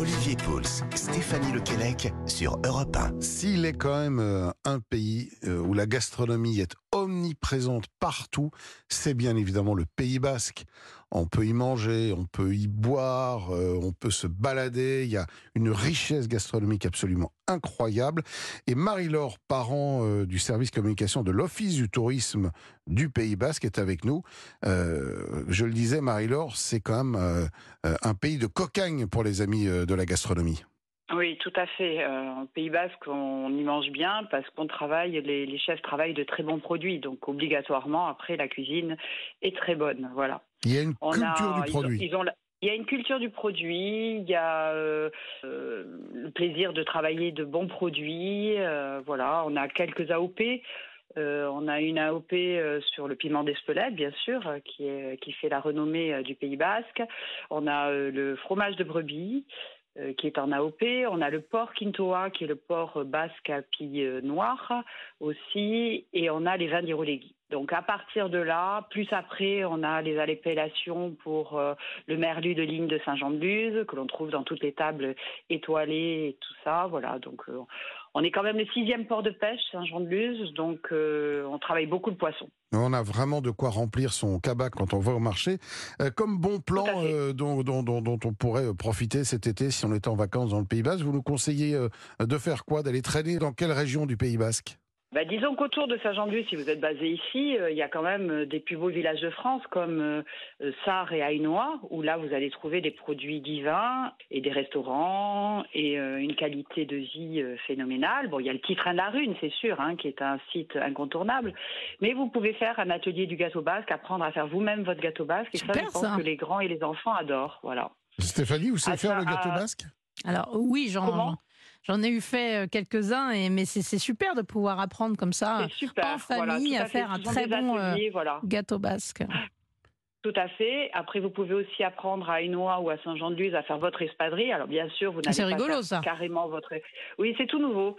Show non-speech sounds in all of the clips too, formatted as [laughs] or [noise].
Olivier Pouls, Stéphanie Lequelec sur Europe 1. S'il est quand même euh, un pays euh, où la gastronomie est omniprésente partout, c'est bien évidemment le Pays Basque. On peut y manger, on peut y boire, euh, on peut se balader. Il y a une richesse gastronomique absolument incroyable. Et Marie-Laure Parent euh, du service communication de l'Office du tourisme du Pays Basque est avec nous. Euh, je le disais, Marie-Laure, c'est quand même un pays de cocagne pour les amis de la gastronomie. Oui, tout à fait. Euh, en Pays Basque, on y mange bien parce qu'on travaille, les, les chefs travaillent de très bons produits. Donc, obligatoirement, après, la cuisine est très bonne. Voilà. Il y a une On culture a- du produit. ils ont la- il y a une culture du produit, il y a euh, euh, le plaisir de travailler de bons produits. euh, voilà, on a quelques AOP. On a une AOP sur le piment d'Espelette, bien sûr, qui, est, qui fait la renommée du Pays Basque. On a le fromage de brebis, euh, qui est en AOP. On a le porc quintoa, qui est le euh, basque à pille noire aussi. Et on a les vins d'Irolegui. Donc à partir de là, plus après, on a les appellations pour euh, le merlu de ligne de Saint-Jean-de-Luz, que l'on trouve dans toutes les tables étoilées et tout ça. Voilà, donc euh, on est quand même le sixième port de pêche, Saint-Jean-de-Luz, donc euh, on travaille beaucoup le poisson. On a vraiment de quoi remplir son cabas quand on va au marché. Comme bon plan dont, dont- dont- dont on pourrait profiter cet été si on était en vacances dans le Pays Basque, vous nous conseillez de faire quoi? D'aller traîner dans quelle région du Pays Basque? Bah, disons qu'autour de Saint-Jean-de-Luz, si vous êtes basé ici, euh, il y a quand même euh, des plus beaux villages de France comme euh, euh, Sarre et Hainaut, où là vous allez trouver des produits divins et des restaurants et euh, une qualité de vie euh, phénoménale. Bon, il y a le petit train de la Rune, c'est sûr, hein, qui est un site incontournable, mais vous pouvez faire un atelier du gâteau basque, apprendre à faire vous-même votre gâteau basque, et ça, je pense ça. que les grands et les enfants adorent. Voilà. Stéphanie, vous savez Ah, faire ça, le gâteau basque? Alors oui, j'en j'en ai eu fait euh, quelques-uns, et mais c'est c'est super de pouvoir apprendre comme ça super. en voilà, famille tout à fait. faire un très bon, euh, ateliers, voilà. gâteau basque. Tout à fait. Après, vous pouvez aussi apprendre à Hainaut ou à Saint-Jean-de-Luz à faire votre espadrille. Alors, bien sûr, vous Ah, n'allez c'est pas rigolo, faire ça. carrément votre. Oui, c'est tout nouveau.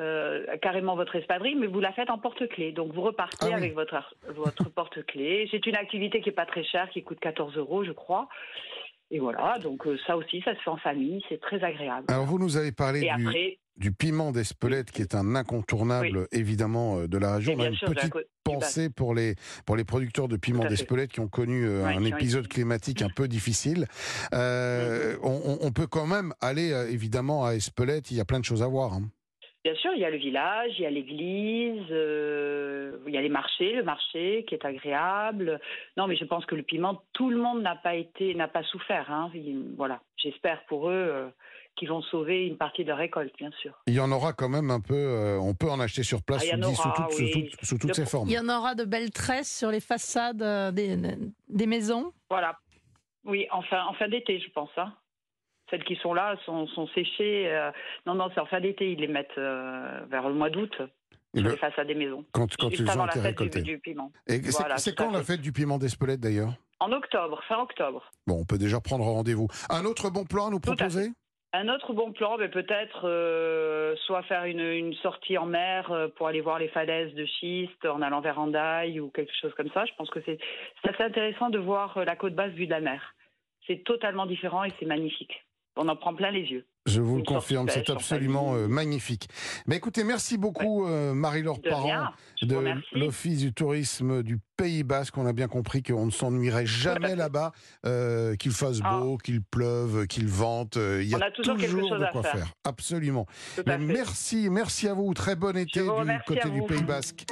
Euh, carrément votre espadrille, mais vous la faites en porte-clés. Donc, vous repartez Ah oui. avec votre, votre porte-clés. C'est une activité qui est pas très chère, qui coûte 14 euros, je crois. Et voilà. Donc, euh, ça aussi, ça se fait en famille. C'est très agréable. Alors vous nous avez parlé Et du, après, du piment d'Espelette qui est un incontournable évidemment euh, de la région. On a une sûr, petite pensée pour les, pour les producteurs de piment d'Espelette qui ont connu euh, un épisode été- climatique un peu difficile. Euh, [laughs] on, on- on peut quand même aller évidemment à Espelette, il y a plein de choses à voir. hein. Bien sûr, il y a le village, il y a l'église, euh, il y a les marchés, le marché qui est agréable. Non, mais je pense que le piment, tout le monde n'a pas été, n'a pas souffert. Hein. Il- Voilà, j'espère pour eux euh, qu'ils vont sauver une partie de leur récolte, bien sûr. Il y en aura quand même un peu, euh, on peut en acheter sur place Ah, sous, aura, toutes- sous oui. toutes- sous toutes Le- ses formes. Il y en aura de belles tresses sur les façades des, des maisons. Voilà. Oui, en fin, en fin d'été, je pense. Hein. Celles qui sont là sont, sont séchées. euh, Non, non, c'est en fin d'été. Ils les mettent euh, vers le mois d'août le- les façades des maisons. quand quand ils ont été fête du, récoltés. du piment. Et c'est Voilà, à quand la fête du piment d'Espelette d'ailleurs? En octobre, fin octobre. Bon, on peut déjà prendre rendez-vous. Un autre bon plan à nous à proposer? Un autre bon plan, ben, peut-être euh, soit faire une, une sortie en mer euh, pour aller voir les falaises de schiste en allant vers Andaille ou quelque chose comme ça. Je pense que c'est assez intéressant de voir la côte basse vue de la mer. C'est totalement différent et c'est magnifique. On en prend plein les yeux. Je vous le Une confirme, c'est en absolument euh, magnifique. Mais écoutez, merci beaucoup euh, Marie-Laure Parent de l'Office du tourisme du Pays Basque. On a bien compris qu'on ne s'ennuierait jamais là-bas, euh, qu'il fasse Ah. beau, qu'il pleuve, qu'il vente. Il y a, a toujours quelque chose de quoi faire. Absolument. Tout Mais merci, merci à vous. Très bon été du côté du. Pays Basque.